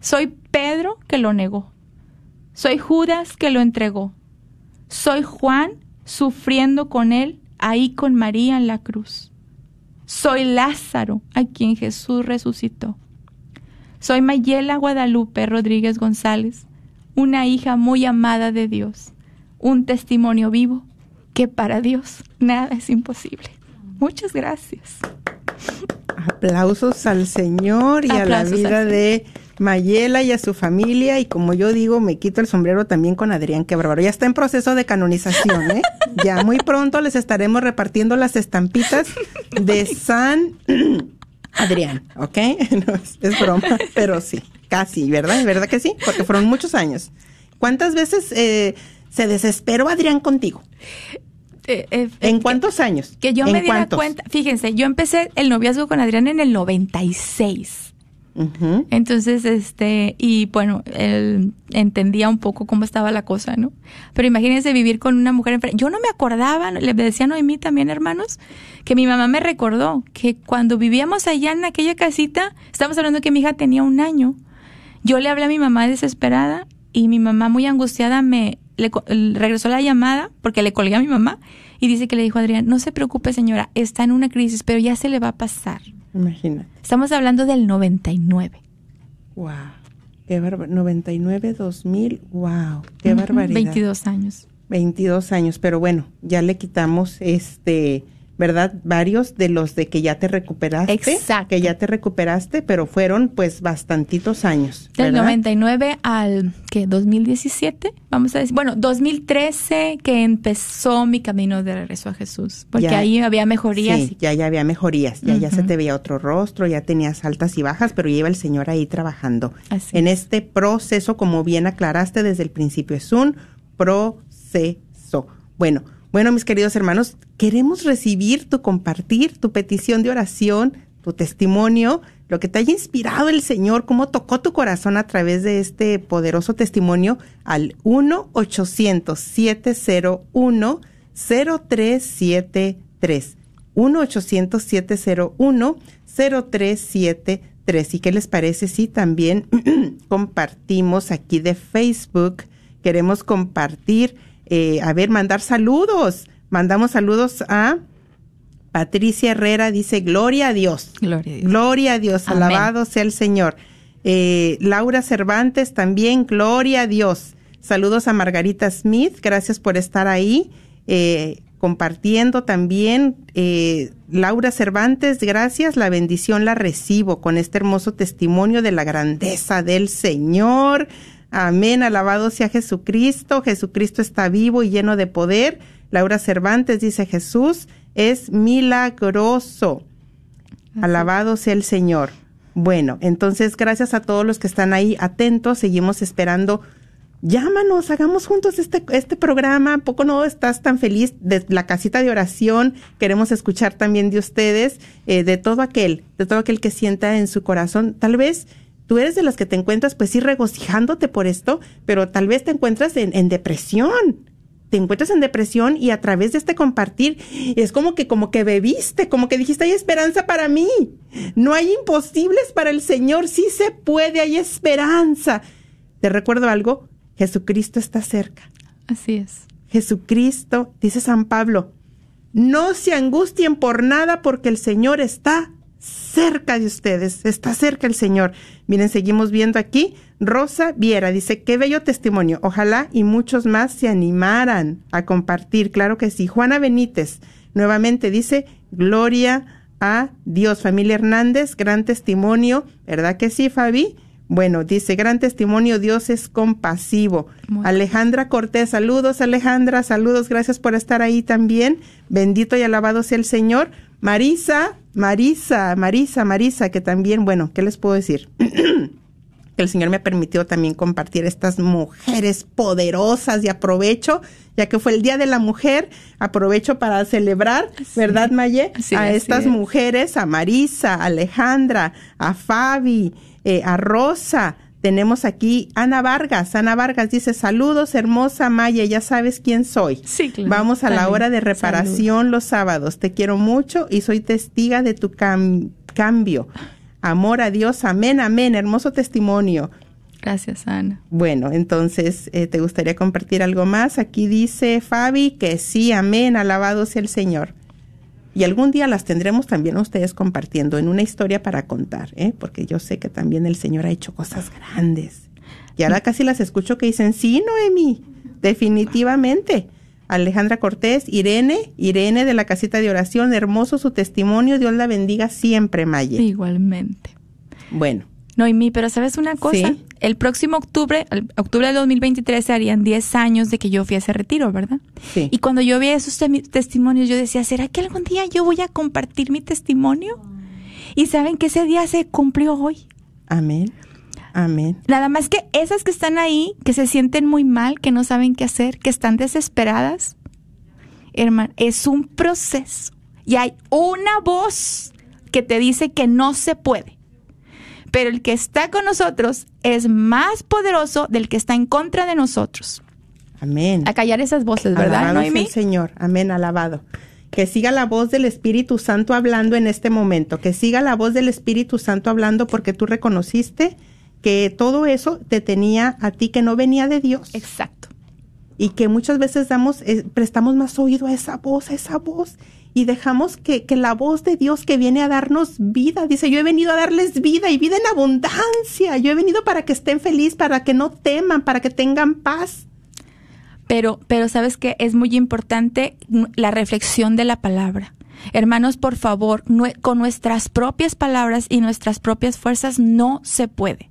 Soy Pedro que lo negó. Soy Judas que lo entregó. Soy Juan sufriendo con él ahí con María en la cruz. Soy Lázaro a quien Jesús resucitó. Soy Mayela Guadalupe Rodríguez González, una hija muy amada de Dios, un testimonio vivo que para Dios nada es imposible. Muchas gracias. Aplausos al Señor y a la vida de Mayela y a su familia. Y como yo digo, me quito el sombrero también con Adrián, que bárbaro. Ya está en proceso de canonización, ¿eh? [LAUGHS] Ya muy pronto les estaremos repartiendo las estampitas de San Adrián, ¿ok? [LAUGHS] es, broma, pero sí, casi, ¿verdad? ¿Verdad que sí? Porque fueron muchos años. ¿Cuántas veces eh, se desesperó Adrián contigo? Eh, eh, ¿En cuántos años? Que yo me diera cuenta, fíjense, yo empecé el noviazgo con Adrián en el 96. Entonces, este, y bueno, él entendía un poco cómo estaba la cosa, ¿no? Pero imagínense vivir con una mujer enferma. Yo no me acordaba, le decía a mí también, hermanos, que mi mamá me recordó que cuando vivíamos allá en aquella casita, estamos hablando que mi hija tenía un año, yo le hablé a mi mamá desesperada y mi mamá muy angustiada me le, regresó la llamada porque le colgué a mi mamá y dice que le dijo a Adrián, no se preocupe señora, está en una crisis, pero ya se le va a pasar. Imagina. Estamos hablando del 99. Wow. Qué 99, 2000, wow, qué barbaridad. 22 años. 22 años, pero bueno, ya le quitamos este ¿verdad? Varios de los de que ya te recuperaste. Exacto. Que ya te recuperaste, pero fueron pues bastantitos años. Del ¿verdad? 99 al, ¿qué? 2017, vamos a decir. Bueno, 2013 que empezó mi camino de regreso a Jesús, porque Ya. ahí había mejorías. Sí, ya, ya había mejorías, ya, ya se te veía otro rostro, ya tenías altas y bajas, pero ya iba el Señor ahí trabajando. Así en es. este proceso, como bien aclaraste desde el principio, es un proceso. Bueno, bueno, mis queridos hermanos, queremos recibir tu compartir, tu petición de oración, tu testimonio, lo que te haya inspirado el Señor, cómo tocó tu corazón a través de este poderoso testimonio al 1-800-701-0373. 1-800-701-0373. ¿Y qué les parece si también [CLEARS THROAT] compartimos aquí de Facebook? Queremos compartir, eh, a ver, mandar saludos. Mandamos saludos a Patricia Herrera, dice, gloria a Dios. Gloria a Dios. Gloria a Dios, Amén. alabado sea el Señor. Eh, Laura Cervantes también, gloria a Dios. Saludos a Margarita Smith, gracias por estar ahí. Eh, compartiendo también. Eh, Laura Cervantes, gracias, la bendición la recibo con este hermoso testimonio de la grandeza del Señor. Amén, alabado sea Jesucristo. Jesucristo está vivo y lleno de poder. Laura Cervantes dice, Jesús es milagroso. Alabado sea el Señor. Bueno, entonces gracias a todos los que están ahí atentos, seguimos esperando. Llámanos, hagamos juntos este, este programa. ¿A poco no estás tan feliz de la casita de oración? Queremos escuchar también de ustedes, eh, de todo aquel, de todo aquel que sienta en su corazón. Tal vez tú eres de las que te encuentras, pues sí, regocijándote por esto, pero tal vez te encuentras en, en depresión te encuentras en depresión y a través de este compartir es como que como que bebiste, como que dijiste hay esperanza para mí. No hay imposibles para el Señor, sí se puede, hay esperanza. Te recuerdo algo, Jesucristo está cerca. Así es. Jesucristo, dice San Pablo, no se angustien por nada porque el Señor está cerca de ustedes, está cerca el Señor. Miren, seguimos viendo aquí. Rosa Viera dice, qué bello testimonio. Ojalá y muchos más se animaran a compartir. Claro que sí. Juana Benítez nuevamente dice, gloria a Dios. Familia Hernández, gran testimonio. ¿Verdad que sí, Fabi? Bueno, dice, gran testimonio, Dios es compasivo. Muy Alejandra Cortés, saludos Alejandra, saludos, gracias por estar ahí también. Bendito y alabado sea el Señor. Marisa, Marisa, Marisa, Marisa, que también, bueno, ¿qué les puedo decir? que [CLEARS THROAT] el Señor me permitió también compartir estas mujeres poderosas y aprovecho, ya que fue el Día de la Mujer, aprovecho para celebrar, ¿verdad, Maye? Sí, a estas es. mujeres, a Marisa, a Alejandra, a Fabi, eh, a Rosa. Tenemos aquí Ana Vargas. Ana Vargas dice, saludos, hermosa Maya, ya sabes quién soy. Sí, claro. Vamos a la hora de reparación los sábados. Te quiero mucho y soy testiga de tu cam- cambio. Amor a Dios, amén, amén. Hermoso testimonio. Gracias, Ana. Bueno, entonces, eh, ¿te gustaría compartir algo más? Aquí dice Fabi que sí, amén, alabado sea el Señor. Y algún día las tendremos también ustedes compartiendo en una historia para contar, ¿eh? porque yo sé que también el Señor ha hecho cosas grandes. Y ahora casi las escucho que dicen, sí, Noemi, definitivamente. Alejandra Cortés, Irene, Irene de la casita de oración, hermoso su testimonio, Dios la bendiga siempre, Maye. Igualmente. Bueno, Noemí, pero ¿sabes una cosa? Sí. El próximo octubre, el octubre del 2023, se harían 10 años de que yo fui a ese retiro, ¿verdad? sí. Y cuando yo vi esos testimonios, yo decía, ¿será que algún día yo voy a compartir mi testimonio? Y saben que ese día se cumplió hoy. Amén. Amén. Nada más que esas que están ahí, que se sienten muy mal, que no saben qué hacer, que están desesperadas, hermano, es un proceso. Y hay una voz que te dice que no se puede. Pero el que está con nosotros es más poderoso del que está en contra de nosotros. Amén. A callar esas voces, ¿verdad, Alabado Noemí? el Señor. Amén, alabado. Que siga la voz del Espíritu Santo hablando en este momento. Que siga la voz del Espíritu Santo hablando porque tú reconociste que todo eso te tenía a ti que no venía de Dios. Exacto. Y que muchas veces damos, eh, prestamos más oído a esa voz, a esa voz. Y dejamos que, que la voz de Dios que viene a darnos vida, dice, yo he venido a darles vida y vida en abundancia. Yo he venido para que estén felices, para que no teman, para que tengan paz. Pero, pero sabes que es muy importante la reflexión de la palabra. Hermanos, por favor, con nuestras propias palabras y nuestras propias fuerzas no se puede.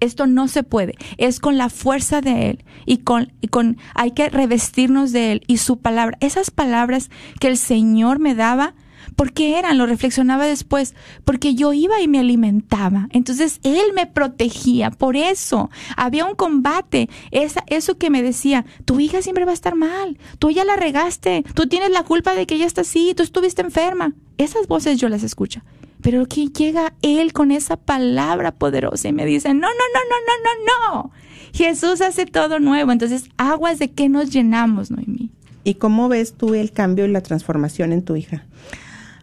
Esto no se puede. Es con la fuerza de Él y con, y con, hay que revestirnos de Él y su palabra. Esas palabras que el Señor me daba, ¿por qué eran? Lo reflexionaba después. Porque yo iba y me alimentaba. Entonces Él me protegía. Por eso había un combate. Esa, eso que me decía, tu hija siempre va a estar mal. Tú ya la regaste. Tú tienes la culpa de que ella está así. Tú estuviste enferma. Esas voces yo las escucho. Pero que llega Él con esa palabra poderosa y me dice, no, no, no, no, no, no, no. Jesús hace todo nuevo. Entonces, aguas de qué nos llenamos, Noemí. ¿Y cómo ves tú el cambio y la transformación en tu hija?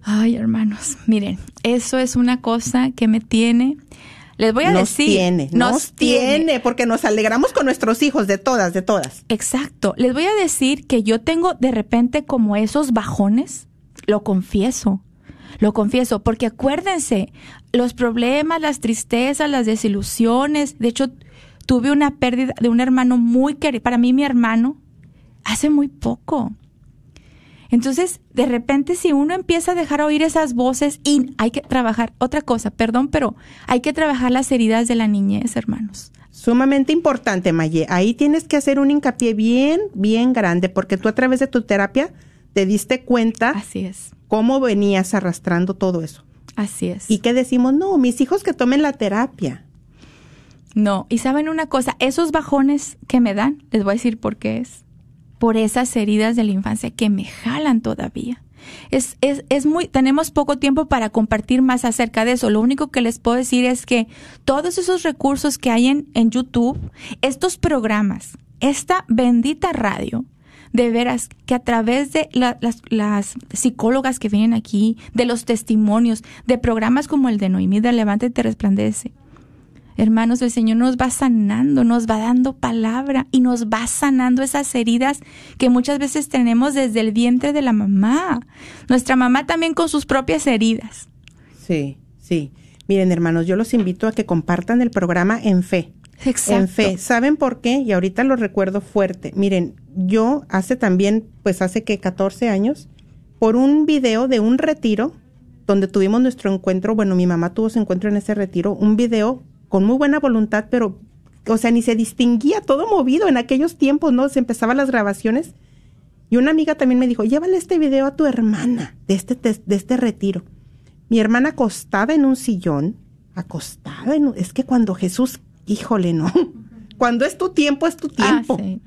Ay, hermanos, miren, eso es una cosa que me tiene. Les voy a nos decir. tiene, nos, tiene, porque nos alegramos con nuestros hijos, de todas, de todas. Exacto. Les voy a decir que yo tengo de repente como esos bajones, lo confieso, lo confieso, porque acuérdense, los problemas, las tristezas, las desilusiones, de hecho, tuve una pérdida de un hermano muy querido, para mí mi hermano, hace muy poco. Entonces, de repente, si uno empieza a dejar oír esas voces y hay que trabajar, otra cosa, perdón, pero hay que trabajar las heridas de la niñez, hermanos. Sumamente importante, Maye. Ahí tienes que hacer un hincapié bien, bien grande, porque tú a través de tu terapia te diste cuenta Así es, cómo venías arrastrando todo eso. así es. Y que decimos, no, mis hijos que tomen la terapia. No, y saben una cosa, esos bajones que me dan, les voy a decir por qué es. Por esas heridas de la infancia que me jalan todavía. Es, es, es muy, tenemos poco tiempo para compartir más acerca de eso. Lo único que les puedo decir es que todos esos recursos que hay en, en YouTube, estos programas, esta bendita radio, de veras que a través de la- las, psicólogas que vienen aquí, de los testimonios, de programas como el de Noemí de te resplandece, Hermanos, el Señor nos va sanando, nos va dando palabra y nos va sanando esas heridas que muchas veces tenemos desde el vientre de la mamá. Nuestra mamá también con sus propias heridas. Sí, sí. Miren, hermanos, yo los invito a que compartan el programa en fe. Exacto. En fe. ¿Saben por qué? Y ahorita lo recuerdo fuerte. Miren, yo hace también, pues hace que 14 años, por un video de un retiro donde tuvimos nuestro encuentro, bueno, mi mamá tuvo su encuentro en ese retiro, un video con muy buena voluntad, pero, o sea, ni se distinguía todo movido en aquellos tiempos, ¿no? Se empezaban las grabaciones. Y una amiga también me dijo, llévale este video a tu hermana de este, de este retiro. Mi hermana acostada en un sillón, acostada en un- es que cuando Jesús, híjole, no. [LAUGHS] Cuando es tu tiempo, es tu tiempo. Ah, sí.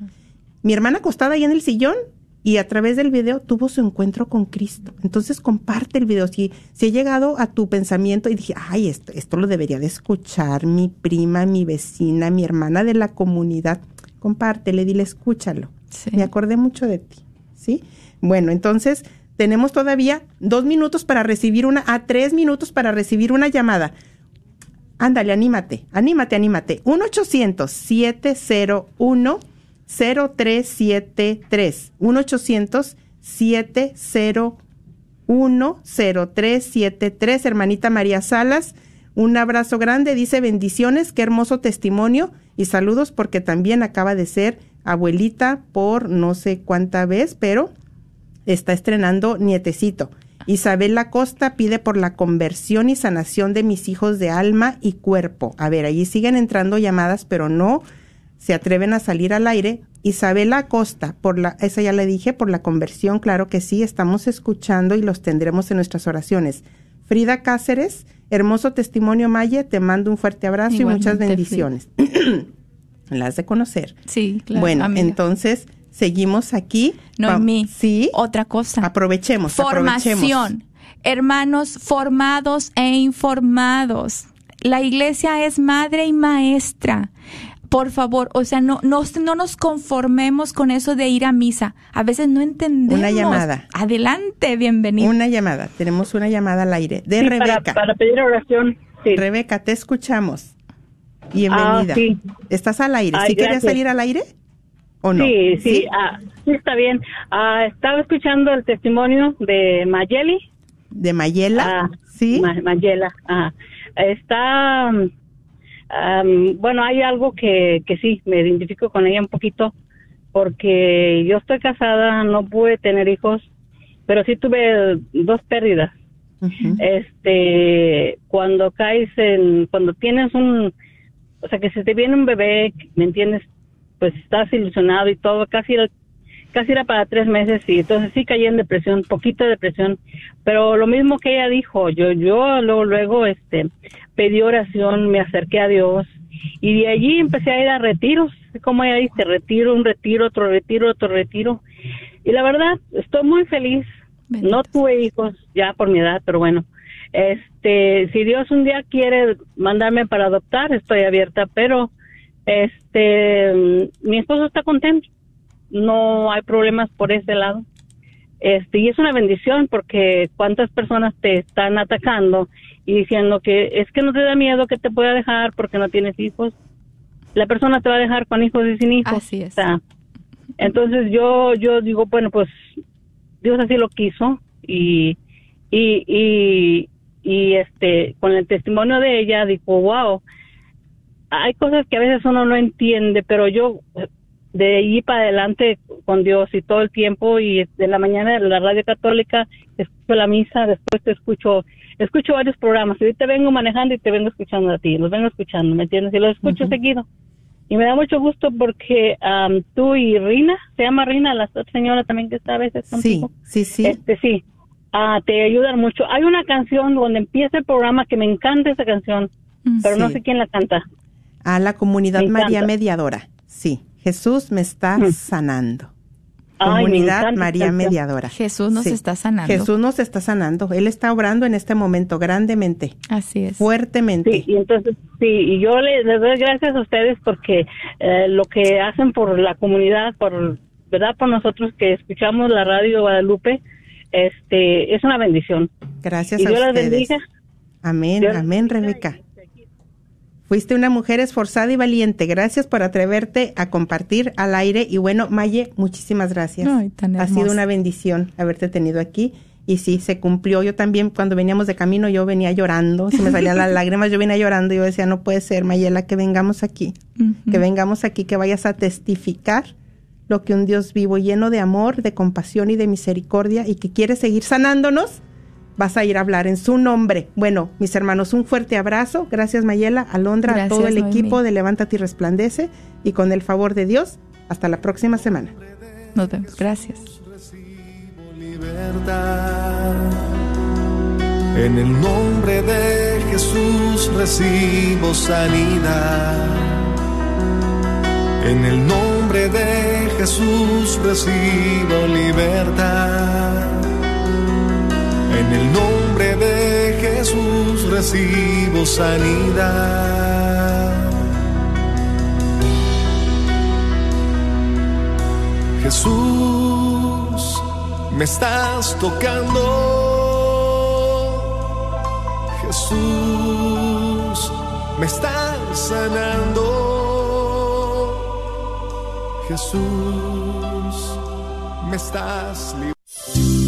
Mi hermana acostada ahí en el sillón y a través del video tuvo su encuentro con Cristo. Entonces comparte el video. Si, si he llegado a tu pensamiento y dije, ay, esto, esto lo debería de escuchar mi prima, mi vecina, mi hermana de la comunidad. Compártele, dile, escúchalo. Sí. Me acordé mucho de ti. ¿Sí? Bueno, entonces tenemos todavía dos minutos para recibir una, a tres minutos para recibir una llamada. Ándale, anímate, anímate, anímate. 1-800-701-0373. 1-800-701-0373. Hermanita María Salas, un abrazo grande. Dice bendiciones, qué hermoso testimonio y saludos porque también acaba de ser abuelita por no sé cuánta vez, pero está estrenando nietecito. Isabel Costa pide por la conversión y sanación de mis hijos de alma y cuerpo. A ver, allí siguen entrando llamadas, pero no se atreven a salir al aire. Isabel Costa, por la, esa ya le dije, por la conversión, claro que sí, estamos escuchando y los tendremos en nuestras oraciones. Frida Cáceres, hermoso testimonio Maye, te mando un fuerte abrazo y muchas bendiciones. [CLEARS THROAT] Las de conocer. Sí, claro. bueno, amiga. entonces seguimos aquí. Noemí, Va- Sí. otra cosa. Aprovechemos, aprovechemos. Formación. Hermanos formados e informados. La iglesia es madre y maestra. Por favor, o sea, no, no, no nos conformemos con eso de ir a misa. A veces no entendemos. Una llamada. Adelante, bienvenido. Una llamada, tenemos una llamada al aire de Sí, Rebeca. para pedir oración. Sí. Rebeca, te escuchamos. Bienvenida. Ah, sí. ¿Estás al aire? Ay, ¿Sí querías gracias. salir al aire? ¿O no? Sí, sí, ah, sí, está bien. Ah, estaba escuchando el testimonio de Mayeli. ¿De Mayela? Ah, sí. Ma- Mayela. ah. Está, am, bueno, hay algo que, que sí, me identifico con ella un poquito, porque yo estoy casada, no pude tener hijos, pero sí tuve dos pérdidas. Este, cuando caes en, cuando tienes un, o sea, que se te viene un bebé, ¿me entiendes? Pues estás ilusionado y todo, casi era, casi era para tres meses y entonces sí caí en depresión, poquito de depresión, pero lo mismo que ella dijo, yo, yo luego, luego, este, pedí oración, me acerqué a Dios y de allí empecé a ir a retiros, como ella dice, retiro, un retiro, otro retiro, otro retiro. Y la verdad, estoy muy feliz. Bendito No tuve hijos ya por mi edad, pero bueno, este, si Dios un día quiere mandarme para adoptar, estoy abierta, pero este, mi esposo está contento. No hay problemas por ese lado. Este, y es una bendición porque cuántas personas te están atacando y diciendo que es que no te da miedo que te pueda dejar porque no tienes hijos. La persona te va a dejar con hijos y sin hijos. Así es. O sea, entonces yo yo digo, bueno, pues Dios así lo quiso y y y, y este con el testimonio de ella dijo, wow, hay cosas que a veces uno no entiende, pero yo de allí para adelante con Dios y todo el tiempo y de la mañana en la radio católica escucho la misa, después te escucho, escucho varios programas y ahorita vengo manejando y te vengo escuchando a ti, los vengo escuchando, ¿me entiendes? Y los escucho seguido. Y me da mucho gusto porque am, tú y Rina, se llama Rina, la otra señora también que está a veces Sí, contigo. sí, sí. Este sí, ah, te ayudan mucho. Hay una canción donde empieza el programa que me encanta esa canción, pero no Sí. sé quién la canta. A la comunidad Me María encanta. Mediadora. Sí, Jesús me está Mm. sanando. Ay, me Comunidad encanta María. Mediadora. Jesús nos Sí. está sanando. Jesús nos está sanando. Él está obrando en este momento grandemente, Así es. fuertemente. Sí, y entonces, sí, y yo les, les doy gracias a ustedes porque eh, lo que hacen por la comunidad, por, ¿verdad? Por nosotros que escuchamos la radio Guadalupe, este, es una bendición. Gracias y a Dios las ustedes. bendiga. Amén, Dios amén, Rebeca. Fuiste una mujer esforzada y valiente. Gracias por atreverte a compartir al aire. Y bueno, Maye, muchísimas gracias. Ay, tan ha sido una bendición haberte tenido aquí. Y sí, se cumplió. Yo también, cuando veníamos de camino, yo venía llorando. Se me salían las [LAUGHS] lágrimas. Yo venía llorando. Yo decía, no puede ser, Mayela, que vengamos aquí. Que vengamos aquí, que vayas a testificar lo que un Dios vivo, lleno de amor, de compasión y de misericordia, y que quiere seguir sanándonos, vas a ir a hablar en su nombre. Bueno, mis hermanos, un fuerte abrazo. Gracias, Mayela, Alondra, a Gracias, todo el Noemí. equipo de Levántate y Resplandece. Y con el favor de Dios, hasta la próxima semana. Nos vemos. Gracias. En el nombre de Jesús recibo sanidad. En el nombre de Jesús recibo libertad. En el nombre de Jesús recibo sanidad. Jesús, me estás tocando. Jesús, me estás sanando. Jesús, me estás librando.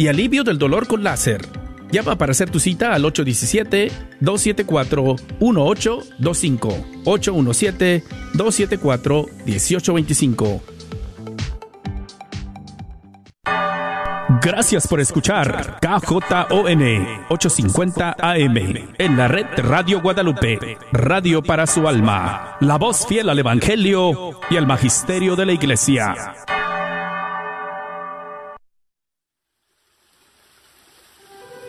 y alivio del dolor con láser. Llama para hacer tu cita al 817-274-1825. 817-274-1825. Gracias por escuchar KJON 850 AM en la red Radio Guadalupe, radio para su alma, la voz fiel al Evangelio y al Magisterio de la Iglesia.